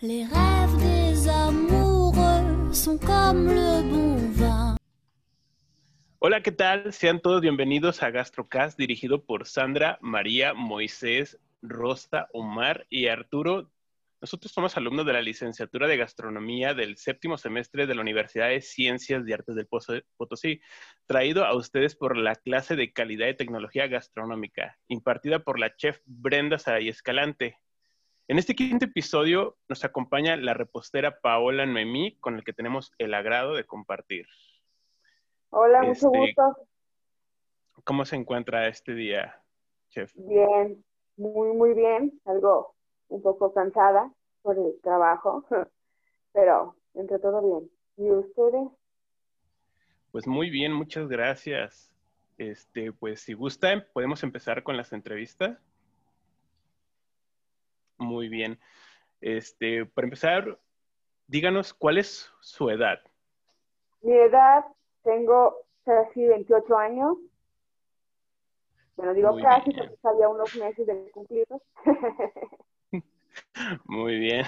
Les rêves des amoureux sont comme le bon vin. Hola, ¿qué tal? Sean todos bienvenidos a GastroCast dirigido por Sandra, María, Moisés, Rosa, Omar y Arturo. Nosotros somos alumnos de la licenciatura de gastronomía del séptimo semestre de la Universidad de Ciencias y Artes del Potosí, traído a ustedes por la clase de calidad y tecnología gastronómica, impartida por la chef Brenda Saray Escalante. En este quinto episodio nos acompaña la repostera Paola Noemí, con el que tenemos el agrado de compartir. Hola, mucho Este, gusto. ¿Cómo se encuentra este día, chef? Bien, muy, muy bien. Algo un poco cansada por el trabajo, pero entre todo bien. ¿Y ustedes? Pues muy bien, muchas gracias. Este, pues si gustan, podemos empezar con las entrevistas. Muy bien. Este, para empezar, díganos cuál es su edad. Mi edad, tengo casi 28 años. Bueno, digo Muy casi bien. porque sabía unos meses de cumplirlos. Muy bien.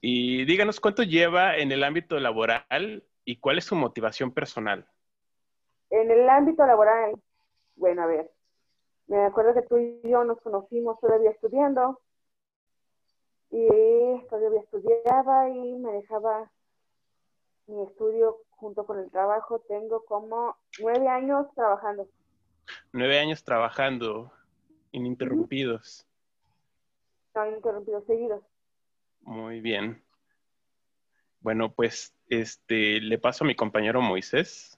Y díganos cuánto lleva en el ámbito laboral y cuál es su motivación personal. En el ámbito laboral, bueno, a ver, me acuerdo que tú y yo nos conocimos todavía estudiando y todavía estudiaba y me dejaba mi estudio junto con el trabajo. Tengo como nueve años trabajando. Nueve años trabajando ininterrumpidos. No han interrumpido seguidos. Muy bien. Bueno, pues este le paso a mi compañero Moisés.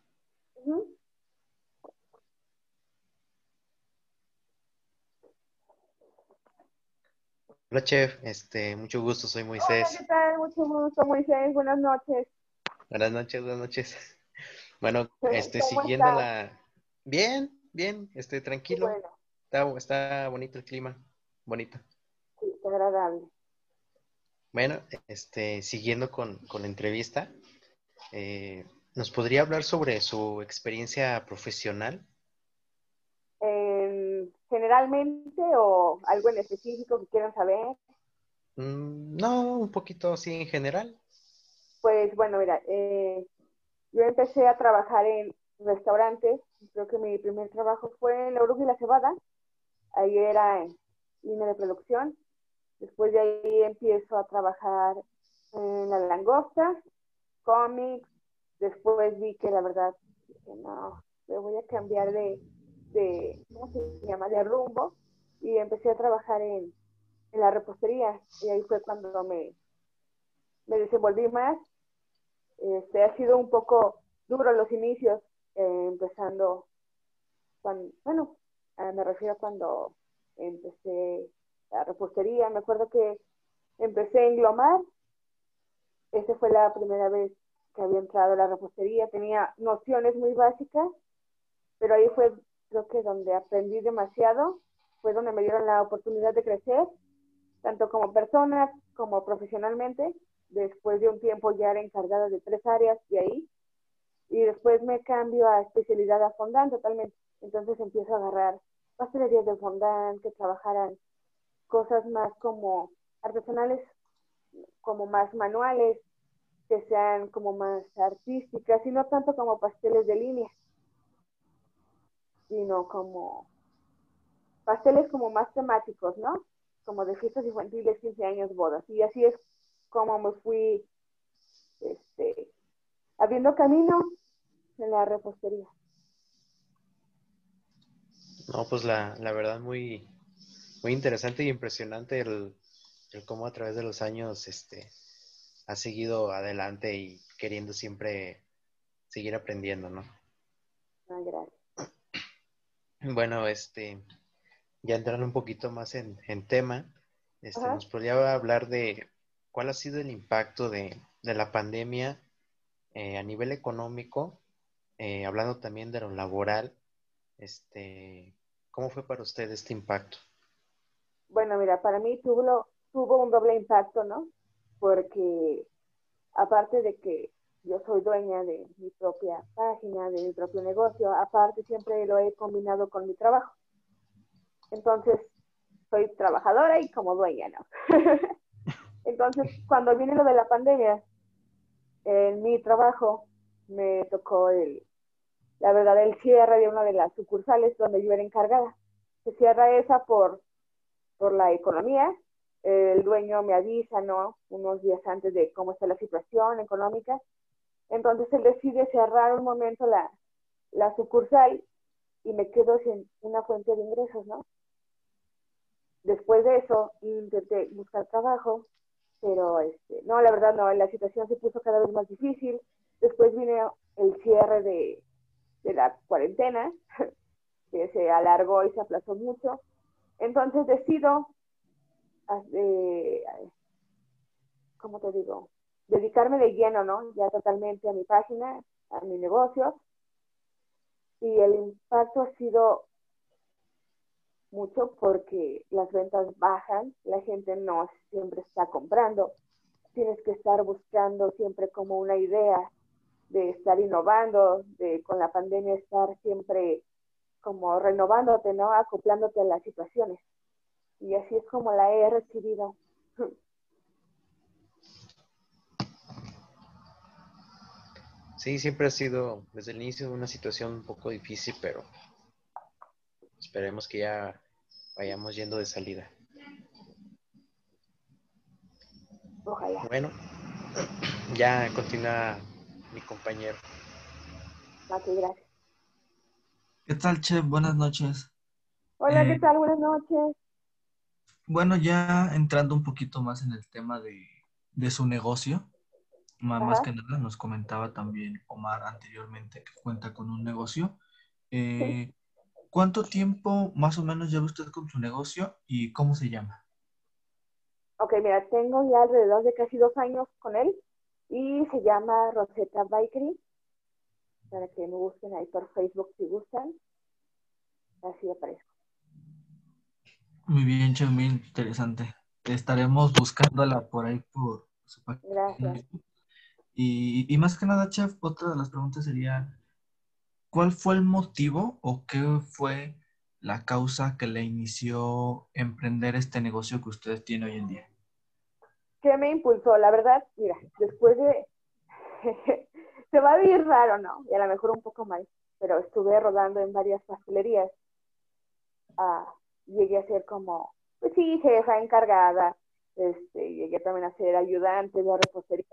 Hola, chef. Este, mucho gusto, soy Hola, Moisés. ¿qué tal? Mucho gusto, Moisés. Buenas noches. Buenas noches, buenas noches. Bueno, este, ¿Cómo siguiendo estás? la... Bien, bien, este, tranquilo. bueno, Está, está bonito el clima, bonito. sí, qué agradable. Bueno, este, siguiendo con, con la entrevista, eh, ¿nos podría hablar sobre su experiencia profesional? Generalmente o algo en específico que quieran saber. Mm, no, un poquito así en general. Pues bueno, mira, eh, yo empecé a trabajar en restaurantes. Creo que mi primer trabajo fue en la Oruga y la Cebada. Ahí era en línea de producción. Después de ahí empiezo a trabajar en la langosta, cómics. Después vi que la verdad, no, me voy a cambiar de, de, ¿cómo se llama? De rumbo. Y empecé a trabajar en, en la repostería. Y ahí fue cuando me, me desenvolví más. Este, ha sido un poco duro los inicios, eh, empezando, cuando, bueno, eh, me refiero a cuando empecé la repostería. Me acuerdo que empecé en Glomar. Esa fue la primera vez que había entrado a la repostería. Tenía nociones muy básicas, pero ahí fue, creo que donde aprendí demasiado. Fue donde me dieron la oportunidad de crecer, tanto como persona como profesionalmente. Después de un tiempo ya era encargada de tres áreas de ahí. Y después me cambio a especialidad a fondant totalmente. Entonces empiezo a agarrar pastelerías de fondant que trabajaran cosas más como artesanales, como más manuales, que sean como más artísticas y no tanto como pasteles de línea, sino como pasteles como más temáticos, ¿no? Como de fiestas infantiles, 15 años, bodas. Y así es como me fui este, abriendo camino en la repostería. No, pues la, la verdad muy, muy interesante y impresionante el, el cómo a través de los años este, ha seguido adelante y queriendo siempre seguir aprendiendo, ¿no? Ah, gracias. Bueno, este, ya entrando un poquito más en, en tema, este, Ajá. nos podría hablar de cuál ha sido el impacto de, de la pandemia eh, a nivel económico, eh, hablando también de lo laboral, este, ¿cómo fue para usted este impacto? Bueno, mira, para mí tuvo, tuvo un doble impacto, ¿no? Porque aparte de que yo soy dueña de mi propia página, de mi propio negocio, aparte siempre lo he combinado con mi trabajo. Entonces, soy trabajadora y como dueña, ¿no? Entonces, cuando viene lo de la pandemia, en mi trabajo me tocó el, la verdad, el cierre de una de las sucursales donde yo era encargada. Se cierra esa por, por la economía. El dueño me avisa, ¿no? Unos días antes de cómo está la situación económica. Entonces él decide cerrar un momento la, la sucursal y me quedo sin una fuente de ingresos, ¿no? Después de eso intenté buscar trabajo, pero este, no, la verdad no, la situación se puso cada vez más difícil. Después vino el cierre de, de la cuarentena, que se alargó y se aplazó mucho. Entonces decido, eh, ¿cómo te digo? Dedicarme de lleno, ¿no? Ya totalmente a mi página, a mi negocio. Y el impacto ha sido mucho porque las ventas bajan, la gente no siempre está comprando. Tienes que estar buscando siempre como una idea de estar innovando, de con la pandemia estar siempre como renovándote, ¿no? Acoplándote a las situaciones. Y así es como la he recibido. Sí, siempre ha sido desde el inicio una situación un poco difícil, pero esperemos que ya vayamos yendo de salida. Ojalá. Bueno, ya continúa mi compañero. Gracias. ¿Qué tal, Chef? Buenas noches. Hola, ¿qué Eh, tal? Buenas noches. Bueno, ya entrando un poquito más en el tema de, de su negocio, más, que nada nos comentaba también Omar anteriormente que cuenta con un negocio. Eh, ¿Cuánto tiempo más o menos lleva usted con su negocio y cómo se llama? Ok, mira, tengo ya alrededor de casi dos años con él y se llama Rosetta Bakery. Para que me busquen ahí por Facebook si gustan. Así aparezco. Muy bien, muy interesante. Estaremos buscándola por ahí por su página. Gracias. Y, y más que nada, Chef, otra de las preguntas sería, ¿cuál fue el motivo o qué fue la causa que le inició emprender este negocio que usted tiene hoy en día? ¿Qué me impulsó? La verdad, mira, después de... se va a ver raro, ¿no? Y a lo mejor un poco mal, pero estuve rodando en varias pastelerías. Ah, llegué a ser como, pues sí, jefa encargada. Este, llegué también a ser ayudante de repostería.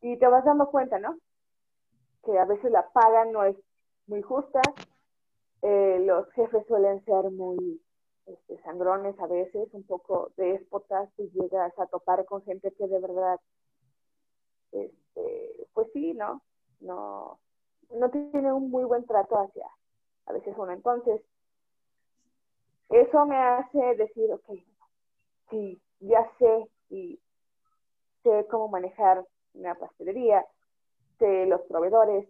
Y te vas dando cuenta, ¿no? Que a veces la paga no es muy justa. Eh, los jefes suelen ser muy este, sangrones a veces, un poco déspotas, y llegas a topar con gente que de verdad, este, pues sí, ¿no? No, no tiene un muy buen trato hacia a veces uno. Entonces, eso me hace decir, ok, sí, ya sé y sé cómo manejar una pastelería, sé los proveedores,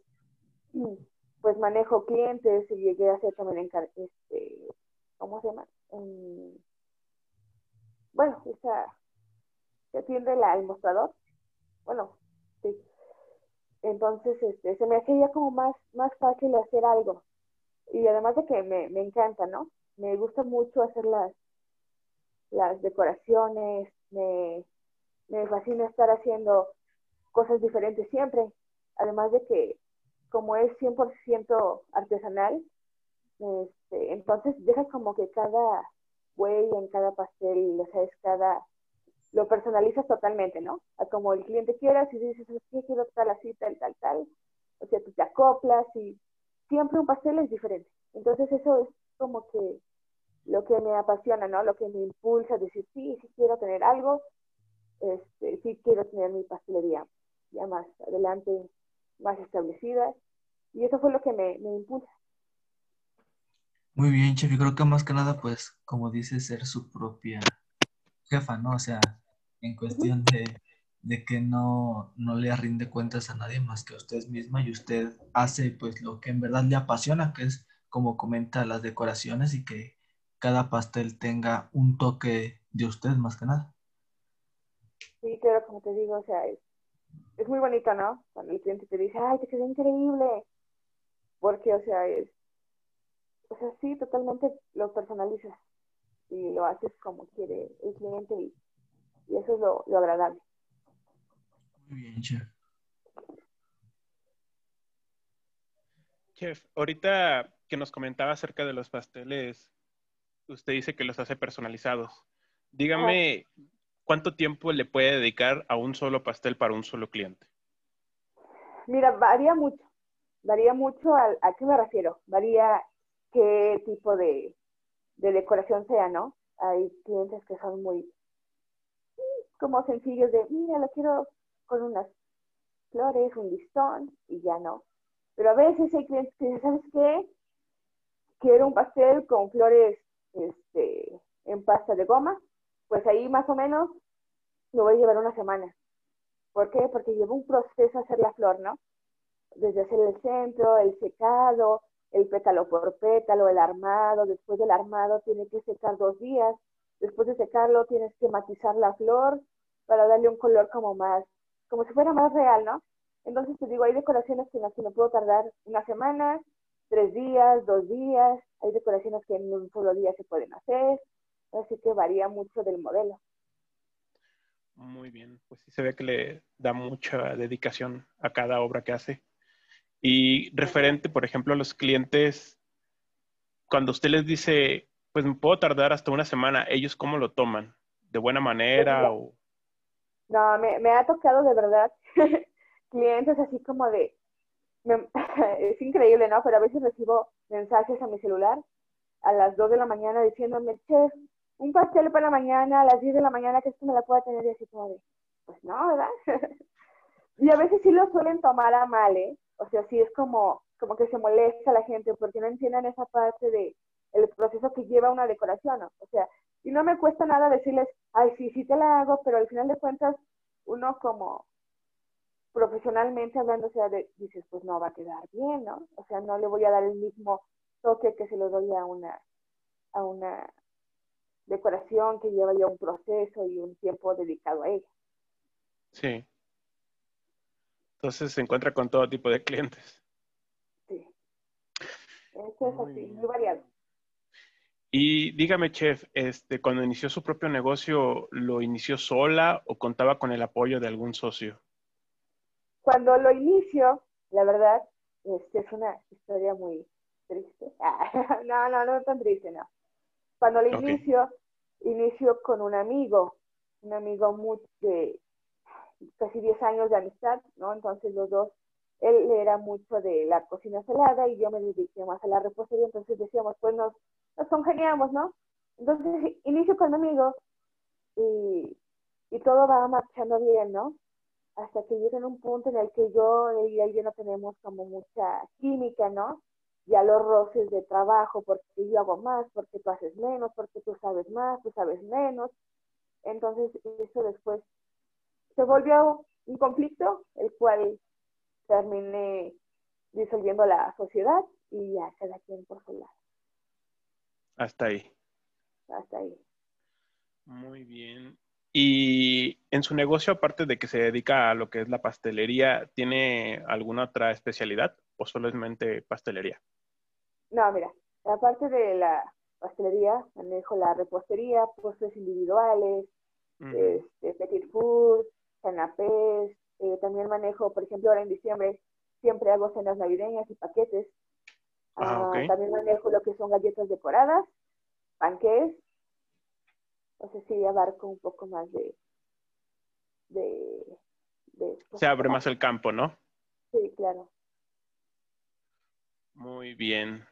pues manejo clientes y llegué a ser también este, ¿cómo se llama? Um, bueno, esa que atiende el mostrador. Bueno, sí. Entonces, este, se me hacía como más, más fácil hacer algo. Y además de que me, me encanta, ¿no? Me gusta mucho hacer las, las decoraciones, me, me fascina estar haciendo cosas diferentes siempre. Además de que como es 100% artesanal, este, entonces dejas como que cada huella en cada pastel, o sea, es cada, lo personalizas totalmente, ¿no? Como el cliente quiera, si dices, es que quiero tal así, tal, tal, tal, o sea, tú te acoplas y siempre un pastel es diferente. Entonces eso es como que lo que me apasiona, ¿no? Lo que me impulsa a decir, sí, sí quiero tener algo, este, sí quiero tener mi pastelería ya más adelante, más establecida. Y eso fue lo que me, me impulsa. Muy bien, Chef. Yo creo que más que nada, pues, como dice, ser su propia jefa, ¿no? O sea, en cuestión de, de que no, no le rinde cuentas a nadie más que a usted misma y usted hace, pues, lo que en verdad le apasiona, que es, como comenta, las decoraciones y que cada pastel tenga un toque de usted más que nada. Sí, claro, como te digo, o sea, es, es muy bonito, ¿no? Cuando el cliente te dice, ay, te quedó increíble. Porque, o sea, es, o sea, sí, totalmente lo personalizas y lo haces como quiere el cliente y, Y eso es lo, lo agradable. Muy bien, chef. Chef, ahorita que nos comentaba acerca de los pasteles, usted dice que los hace personalizados. Dígame, ¿cuánto tiempo le puede dedicar a un solo pastel para un solo cliente? Mira, varía mucho. Varía mucho a, qué me refiero. Varía qué tipo de, de decoración sea, ¿no? Hay clientes que son muy como sencillos de, mira, lo quiero con unas flores, un listón y ya no. Pero a veces hay clientes que dicen, ¿sabes qué? Quiero un pastel con flores este, en pasta de goma. Pues ahí más o menos lo voy a llevar una semana. ¿Por qué? Porque lleva un proceso hacer la flor, ¿no? Desde hacer el centro, el secado, el pétalo por pétalo, el armado. Después del armado tiene que secar dos días. Después de secarlo tienes que matizar la flor para darle un color como más, como si fuera más real, ¿no? Entonces te digo, hay decoraciones en las que me puedo tardar una semana, tres días, dos días. Hay decoraciones que en un solo día se pueden hacer. Así que varía mucho del modelo. Muy bien, pues sí se ve que le da mucha dedicación a cada obra que hace. Y referente, por ejemplo, a los clientes, cuando usted les dice, pues me puedo tardar hasta una semana, ¿ellos cómo lo toman? ¿De buena manera o...? No, me, me ha tocado de verdad clientes así como de, me- es increíble, ¿no? Pero a veces recibo mensajes a mi celular a las 2 de la mañana diciéndome, chef, un pastel para mañana a las 10 de la mañana que esto me la pueda tener y así como pues no, ¿verdad? y a veces sí lo suelen tomar a mal, ¿eh? O sea, sí es como, como que se molesta la gente porque no entienden esa parte de el proceso que lleva una decoración, ¿no? O sea, y no me cuesta nada decirles, ay, sí, sí te la hago, pero al final de cuentas, uno como profesionalmente hablando, o sea, de- dices, pues no va a quedar bien, ¿no? O sea, no le voy a dar el mismo toque que se lo doy a una, a una decoración que lleva ya un proceso y un tiempo dedicado a ella. Sí. Entonces se encuentra con todo tipo de clientes. Sí. Eso es Muy así, bien. muy variado. Y dígame, chef, este, cuando inició su propio negocio, ¿lo inició sola o contaba con el apoyo de algún socio? Cuando lo inicio, la verdad, este es una historia muy triste. no, no, no tan triste, no. Cuando lo Ok. inicio, inicio con un amigo, un amigo muy de casi 10 años de amistad, ¿no? Entonces los dos, él era mucho de la cocina salada y yo me dediqué más a la repostería, entonces decíamos, pues nos, nos congeniamos, ¿no? Entonces inicio con mi amigo y, y todo va marchando bien, ¿no? hasta que llega un punto en el que yo y él ya no tenemos como mucha química, ¿no? Ya los roces de trabajo, porque yo hago más, porque tú haces menos, porque tú sabes más, tú sabes menos. Entonces, eso después se volvió un conflicto, el cual terminé disolviendo la sociedad y ya cada quien por su lado. Hasta ahí. Hasta ahí. Muy bien. Y en su negocio, aparte de que se dedica a lo que es la pastelería, ¿tiene alguna otra especialidad o solamente pastelería? No, mira, aparte de la pastelería, manejo la repostería, postres individuales, Ujú. este, petit food, canapés, eh, también manejo, por ejemplo, ahora en diciembre siempre hago cenas navideñas y paquetes. Ah, ok. También manejo lo que son galletas decoradas, panqués. O sea, sí, abarco un poco más de... de, de Se abre más el campo, ¿no? Sí, claro. Muy bien.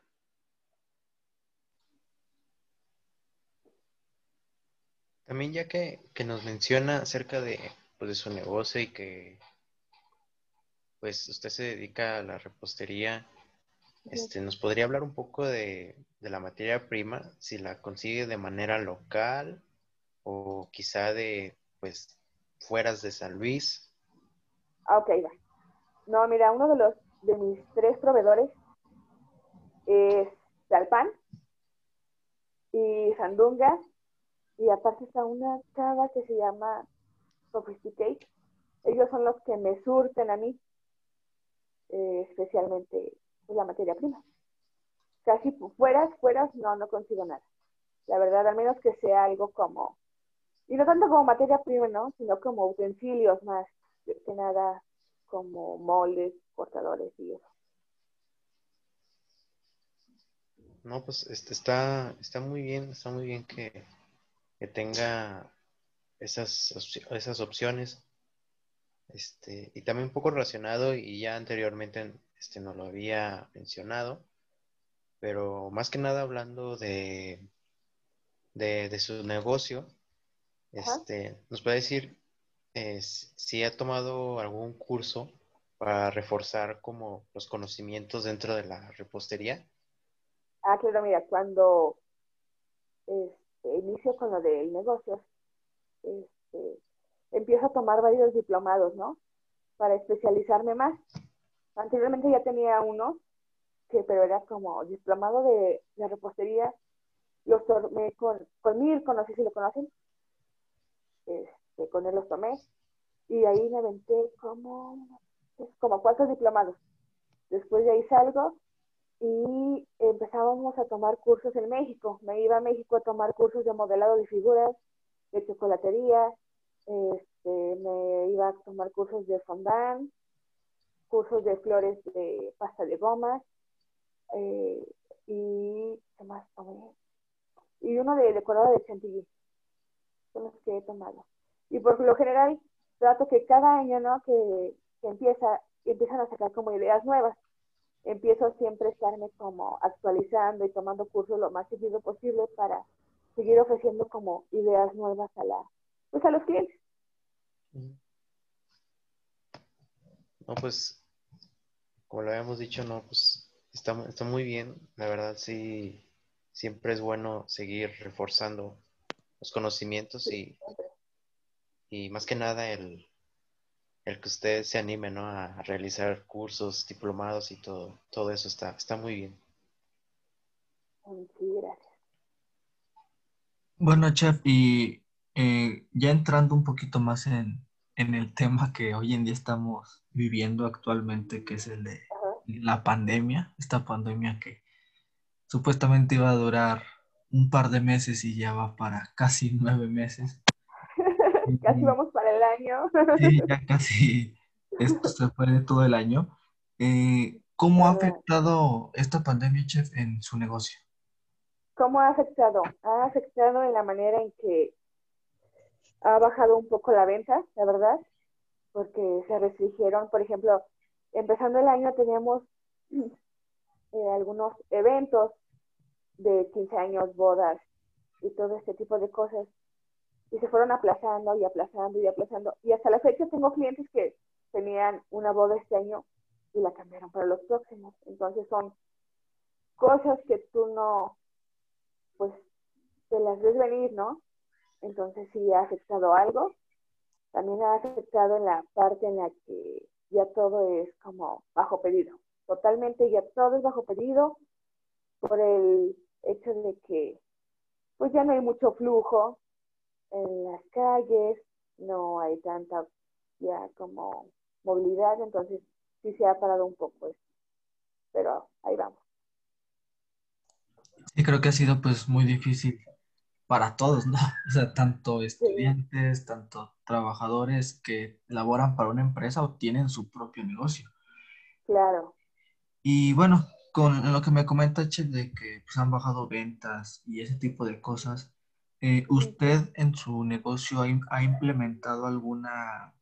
También ya que, que nos menciona acerca de, pues, de su negocio y que pues usted se dedica a la repostería, este, ¿nos podría hablar un poco de, de la materia prima? Si la consigue de manera local o quizá de pues fueras de San Luis. Ah, ok, va. No, mira, uno de los de mis tres proveedores es Talpan y Sandunga y aparte está una chava que se llama Sophisticate. Ellos son los que me surten a mí, eh, especialmente pues, la materia prima. Casi fu- fueras, fueras, no, no consigo nada. La verdad, al menos que sea algo como y no tanto como materia prima, ¿no? Sino como utensilios más que nada, como moldes, cortadores y eso. No, pues este está, está muy bien, está muy bien que, que tenga esas, esas opciones. Este, y también un poco relacionado, y ya anteriormente este, nos lo había mencionado, pero más que nada hablando de, de, su negocio, este, nos puede decir si ha tomado algún curso para reforzar como los conocimientos dentro de la repostería. Ah, claro, mira, cuando inicio con lo del negocio, este, empiezo a tomar varios diplomados, ¿no? Para especializarme más. Anteriormente ya tenía uno, que pero era como diplomado de, repostería. Los tomé con, con Mirko, no sé si lo conocen. Este, con él los tomé. Y ahí me aventé como, pues, como cuatro diplomados. Después de ahí salgo y empezábamos a tomar cursos en México. Me iba a México a tomar cursos de modelado de figuras, de chocolatería, este, me iba a tomar cursos de fondant, cursos de flores de pasta de goma eh, y ¿qué más Y uno de decorado de chantilly. Son los que he tomado. Y por lo general trato que cada año, ¿no? Que, que empieza, empiezan a sacar como ideas nuevas. Empiezo siempre a estarme como actualizando y tomando cursos lo más seguido posible para seguir ofreciendo como ideas nuevas a la, pues a los clientes. No, pues, como lo habíamos dicho, no, pues está, está muy bien. La verdad, sí, siempre es bueno seguir reforzando los conocimientos y, y más que nada el, el que usted se anime ¿no? a realizar cursos, diplomados y todo, todo eso está, está muy bien. Sí, gracias. Bueno, chef, y eh, ya entrando un poquito más en, el tema que hoy en día estamos viviendo actualmente, que es el de la pandemia, esta pandemia que supuestamente iba a durar un par de meses y ya va para casi nueve meses. Casi vamos para el año. sí, ya casi esto se fue de todo el año. Eh, ¿Cómo ha afectado esta pandemia, chef, en su negocio? ¿Cómo ha afectado? Ha afectado en la manera en que ha bajado un poco la venta, la verdad, porque se restringieron, por ejemplo, empezando el año teníamos eh, algunos eventos de 15 años, bodas y todo este tipo de cosas, y se fueron aplazando y aplazando y aplazando, y hasta la fecha tengo clientes que tenían una boda este año y la cambiaron para los próximos, entonces son cosas que tú no pues te las ves venir, ¿no? Entonces sí ha afectado algo. También ha afectado en la parte en la que ya todo es como bajo pedido. Totalmente ya todo es bajo pedido por el hecho de que pues ya no hay mucho flujo en las calles, no hay tanta ya como movilidad, entonces sí se ha parado un poco esto. Pero ahí vamos. Sí, creo que ha sido pues muy difícil para todos, ¿no? O sea, tanto estudiantes, tanto trabajadores que laboran para una empresa o tienen su propio negocio. Claro. Y bueno, con lo que me comenta, Che, de que pues, han bajado ventas y ese tipo de cosas, eh, ¿usted en su negocio ha implementado alguna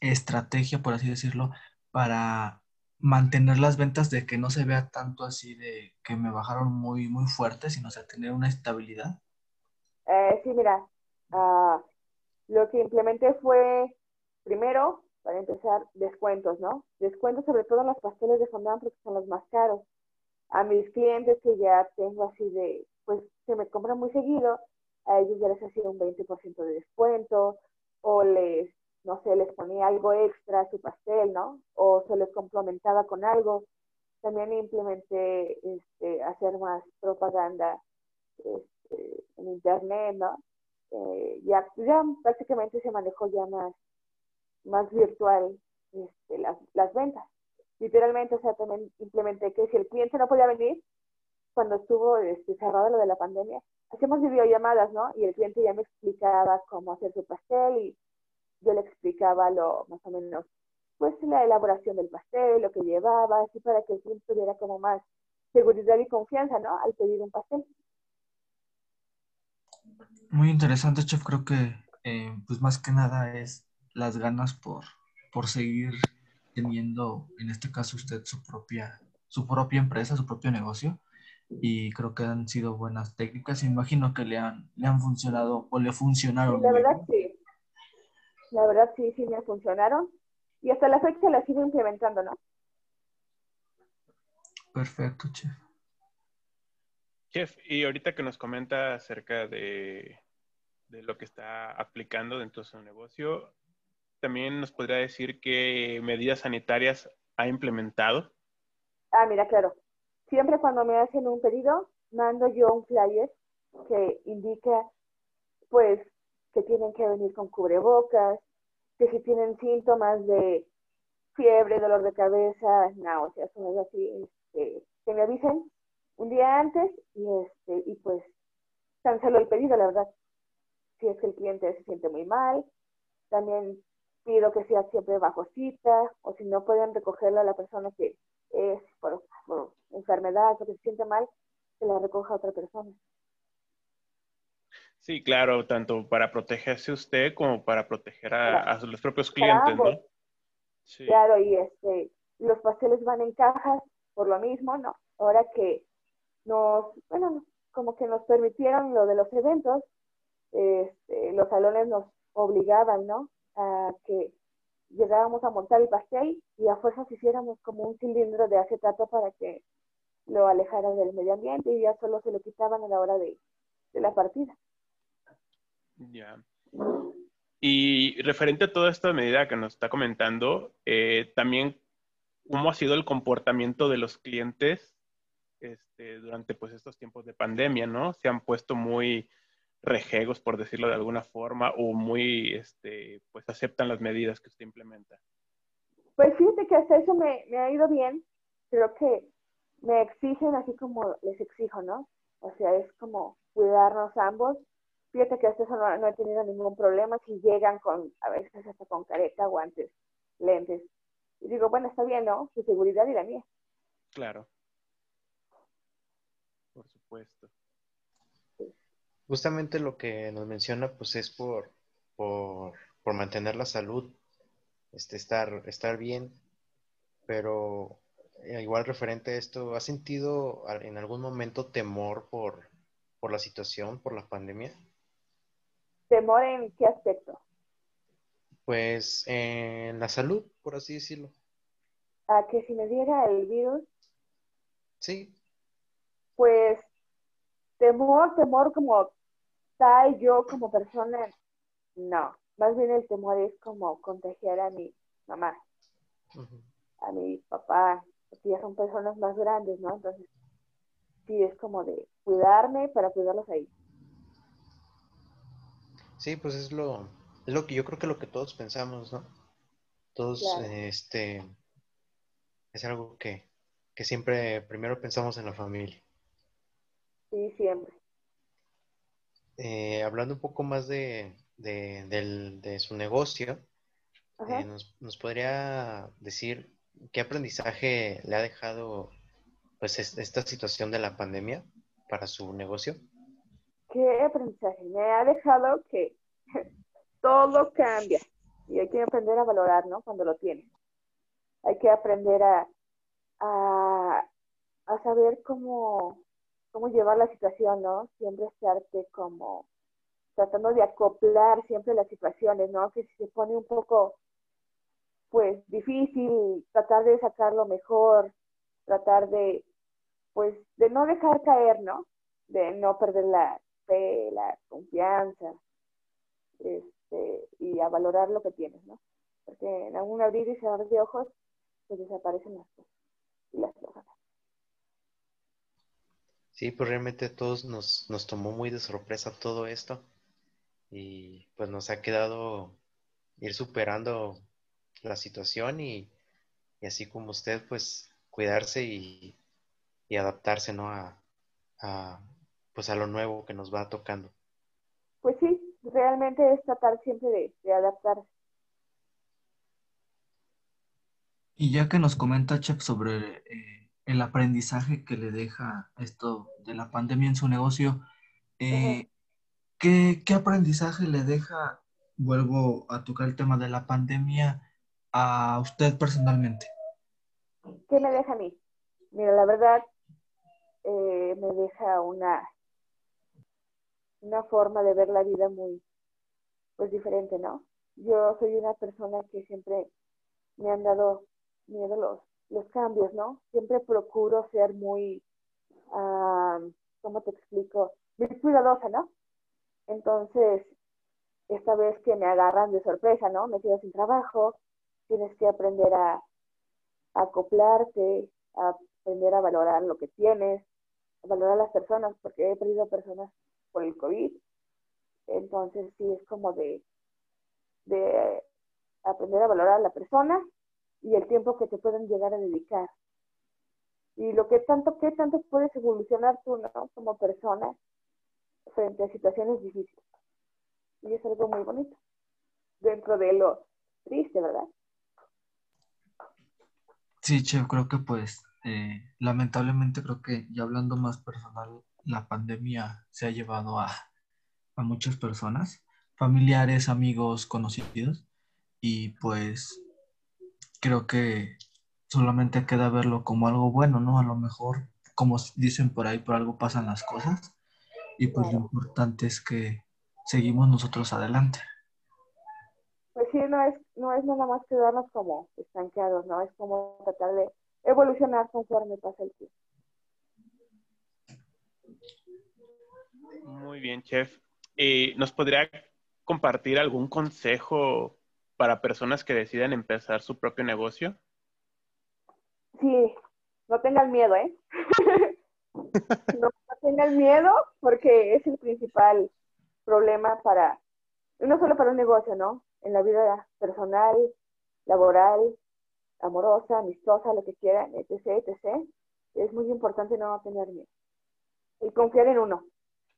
estrategia, por así decirlo, para mantener las ventas de que no se vea tanto así de que me bajaron muy, muy fuerte, sino sea, tener una estabilidad? Eh, sí, mira, uh, lo que implementé fue, primero, para empezar, descuentos, ¿no? Descuentos sobre todo en los pasteles de fondant porque son los más caros. A mis clientes que ya tengo así de, pues, se me compran muy seguido, a ellos ya les hacía un 20% de descuento o les no sé, les ponía algo extra a su pastel, ¿no? O se les complementaba con algo. También implementé este, hacer más propaganda este, en internet, ¿no? Eh, ya, ya prácticamente se manejó ya más, más virtual este, las, las ventas. Literalmente, o sea, también implementé que si el cliente no podía venir, cuando estuvo este, cerrado lo de la pandemia, hacemos videollamadas, ¿no? Y el cliente ya me explicaba cómo hacer su pastel y yo le explicaba lo más o menos, pues la elaboración del pastel, lo que llevaba, así para que el cliente tuviera como más seguridad y confianza, ¿no? Al pedir un pastel. Muy interesante, chef. Creo que, eh, pues más que nada es las ganas por, por seguir teniendo, en este caso usted, su propia, su propia empresa, su propio negocio. Y creo que han sido buenas técnicas. Imagino que le han, le han funcionado o le funcionaron. la verdad sí. La verdad sí, sí me funcionaron. Y hasta la fecha las sigo implementando, ¿no? Perfecto, chef. Chef, y ahorita que nos comenta acerca de, de lo que está aplicando dentro de su negocio, también nos podría decir qué medidas sanitarias ha implementado. Ah, mira, claro. Siempre cuando me hacen un pedido, mando yo un flyer que indica, pues, que tienen que venir con cubrebocas, que si tienen síntomas de fiebre, dolor de cabeza, náuseas, cosas así, este, que me avisen un día antes y este y pues cancelo el pedido, la verdad. Si es que el cliente se siente muy mal, también pido que sea siempre bajo cita, o si no pueden recogerlo a la persona que es por, enfermedad o que se siente mal, que la recoja a otra persona. Sí, claro, tanto para protegerse usted como para proteger a, los propios clientes, ¿no? Claro, y este, los pasteles van en cajas por lo mismo, ¿no? Ahora que nos, bueno, como que nos permitieron lo de los eventos, este, los salones nos obligaban, ¿no? A que llegábamos a montar el pastel y a fuerzas hiciéramos como un cilindro de acetato para que lo alejaran del medio ambiente y ya solo se lo quitaban a la hora de, la partida. Ya. Y referente a toda esta medida que nos está comentando, eh, también cómo ha sido el comportamiento de los clientes este, durante pues estos tiempos de pandemia, ¿no? Se han puesto muy rejegos, por decirlo de alguna forma, o muy, este, pues aceptan las medidas que usted implementa. Pues fíjate que hasta eso me, ha ido bien. Creo que me exigen así como les exijo, ¿no? O sea, es como cuidarnos ambos. Fíjate que hasta eso no, he tenido ningún problema si llegan con, a veces hasta con careta, guantes, lentes. Y digo, bueno, está bien, ¿no? Su seguridad y la mía. Claro. Por supuesto. Justamente lo que nos menciona, pues es por, por, mantener la salud, este, estar, estar bien, pero igual referente a esto, ¿has sentido en algún momento temor por, por la situación, por la pandemia? ¿Temor en qué aspecto? Pues en la salud, por así decirlo. ¿A que si me diera el virus? Sí. Pues temor, temor como tal, yo como persona, no. Más bien el temor es como contagiar a mi mamá, a mi papá, porque ya son personas más grandes, ¿no? Entonces, sí, es como de cuidarme para cuidarlos ahí. Sí, pues es lo, es lo que yo creo que lo que todos pensamos, ¿no? Todos, este, es algo que, que siempre primero pensamos en la familia. Sí, siempre. Eh, hablando un poco más de, de, su negocio, eh, nos, podría decir qué aprendizaje le ha dejado pues esta situación de la pandemia para su negocio? ¿Qué aprendizaje? Me ha dejado que todo cambia y hay que aprender a valorar, ¿no? Cuando lo tienes. Hay que aprender a, a, saber cómo, cómo llevar la situación, ¿no? Siempre estarte como tratando de acoplar siempre las situaciones, ¿no? Que si se pone un poco, pues, difícil, tratar de sacarlo mejor, tratar de, pues, de no dejar caer, ¿no? De no perder la fe, la confianza, este, y a valorar lo que tienes, ¿no? Porque en algún abrir y cerrar de ojos, pues desaparecen las cosas y las cosas. Sí, pues realmente a todos nos, nos tomó muy de sorpresa todo esto y pues nos ha quedado ir superando la situación y, así como usted, pues cuidarse y, adaptarse, ¿no? A, pues a lo nuevo que nos va tocando. Pues sí, realmente es tratar siempre de, de adaptarse. Y ya que nos comenta Chef sobre eh, el aprendizaje que le deja esto de la pandemia en su negocio, eh, ¿qué, qué aprendizaje le deja, vuelvo a tocar el tema de la pandemia, a usted personalmente? ¿Qué me deja a mí? Mira, la verdad, eh, me deja una, una forma de ver la vida muy, pues diferente, ¿no? Yo soy una persona que siempre me han dado miedo los, los cambios, ¿no? Siempre procuro ser muy, ah, ¿cómo te explico? Muy cuidadosa, ¿no? Entonces, esta vez que me agarran de sorpresa, ¿no? Me quedo sin trabajo, tienes que aprender a, acoplarte, a aprender a valorar lo que tienes, a valorar a las personas, porque he perdido personas por el COVID. Entonces, sí, es como de, de aprender a valorar a la persona y el tiempo que te pueden llegar a dedicar. Y lo que tanto, qué tanto puedes evolucionar tú, ¿no? Como persona frente a situaciones difíciles. Y es algo muy bonito. Dentro de lo triste, ¿verdad? Sí, Chef, creo que pues eh, lamentablemente creo que ya hablando más personal, la pandemia se ha llevado a, a muchas personas, familiares, amigos, conocidos, y pues creo que solamente queda verlo como algo bueno, ¿no? A lo mejor, como dicen por ahí, por algo pasan las cosas, y pues lo importante es que seguimos nosotros adelante. No es, no es nada más quedarnos como estanqueados, ¿no? Es como tratar de evolucionar conforme pasa el tiempo. Muy bien, chef. Eh, ¿Nos podría compartir algún consejo para personas que decidan empezar su propio negocio? Sí, no tengan miedo, ¿eh? no, no tengan miedo porque es el principal problema para, no solo para un negocio, ¿no? En la vida personal, laboral, amorosa, amistosa, lo que quieran, etc., etc., es muy importante no tener miedo. Y confiar en uno,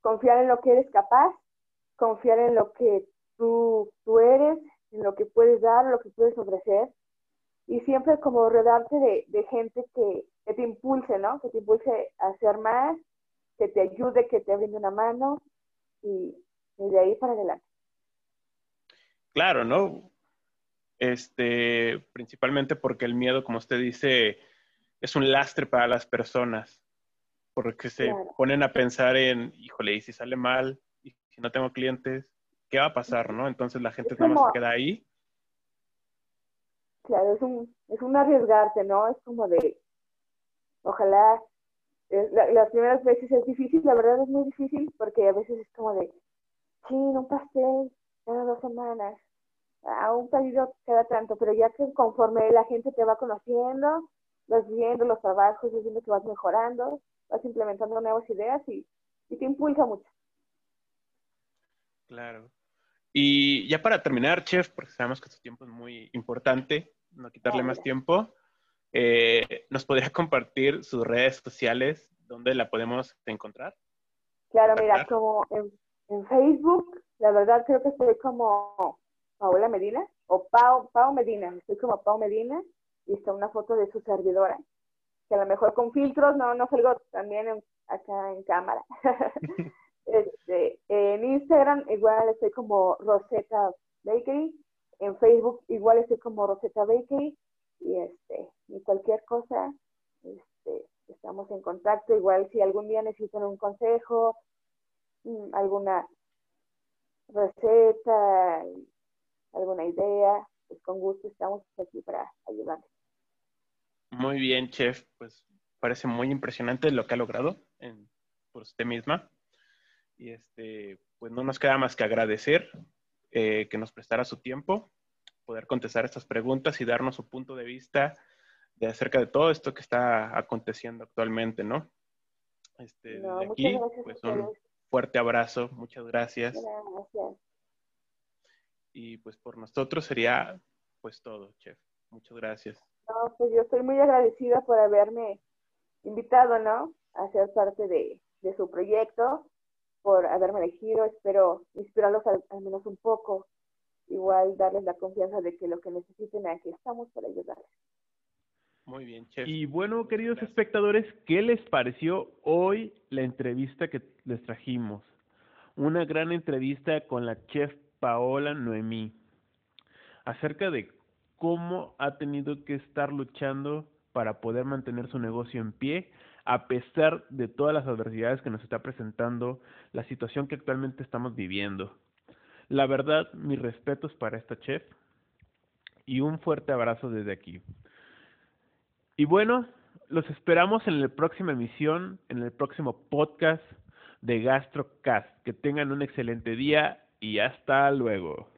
confiar en lo que eres capaz, confiar en lo que tú, tú eres, en lo que puedes dar, lo que puedes ofrecer, y siempre como rodearte de, de gente que, que, te impulse, ¿no? Que te impulse a hacer más, que te ayude, que te brinde una mano, y, y de ahí para adelante. Claro, ¿no? Este, principalmente porque el miedo, como usted dice, es un lastre para las personas, porque se Claro. ponen a pensar en, híjole, ¿y si sale mal? ¿Y si no tengo clientes? ¿Qué va a pasar, no? Entonces la gente nada más se queda ahí. Claro, es un, es un arriesgarte, ¿no? Es como de, ojalá, es- la- las primeras veces es difícil, la verdad es muy difícil, porque a veces es como de, sí, un pastel cada dos semanas, a un pedido cada tanto, pero ya que conforme la gente te va conociendo, vas viendo los trabajos, vas viendo que vas mejorando, vas implementando nuevas ideas y, y te impulsa mucho. Claro. Y ya para terminar, chef, porque sabemos que tu tiempo es muy importante, no quitarle más tiempo, eh, ¿nos podría compartir sus redes sociales donde la podemos encontrar? Claro, mira, como en, en Facebook, la verdad creo que estoy como Paola Medina o Pau, Pau Medina, estoy como Pau Medina y está una foto de su servidora, que a lo mejor con filtros no, no salgo también en- acá en cámara. este, en Instagram igual estoy como Rosetta Bakery, en Facebook igual estoy como Rosetta Bakery y este, y cualquier cosa, este, estamos en contacto, igual si algún día necesitan un consejo, mm, alguna receta, alguna idea, pues con gusto estamos aquí para ayudarles. Muy bien, chef. Pues parece muy impresionante lo que ha logrado en- por usted misma. Y este, pues no nos queda más que agradecer eh, que nos prestara su tiempo, poder contestar estas preguntas y darnos su punto de vista de acerca de todo esto que está aconteciendo actualmente, ¿no? Este, No, muchas aquí, pues un. Fuerte abrazo, muchas gracias. Gracias. Y pues por nosotros sería pues todo, chef. Muchas gracias. No, pues yo estoy muy agradecida por haberme invitado, ¿no? A ser parte de, de su proyecto, por haberme elegido. Espero inspirarlos al, al, menos un poco. Igual darles la confianza de que lo que necesiten, aquí estamos para ayudarles. Muy bien, chef. Y bueno, queridos espectadores, ¿qué les pareció hoy la entrevista que les trajimos? Una gran entrevista con la chef Paola Noemí acerca de cómo ha tenido que estar luchando para poder mantener su negocio en pie a pesar de todas las adversidades que nos está presentando la situación que actualmente estamos viviendo. La verdad, mis respetos para esta chef y un fuerte abrazo desde aquí. Y bueno, los esperamos en la próxima emisión, en el próximo podcast de GastroCast. Que tengan un excelente día y hasta luego.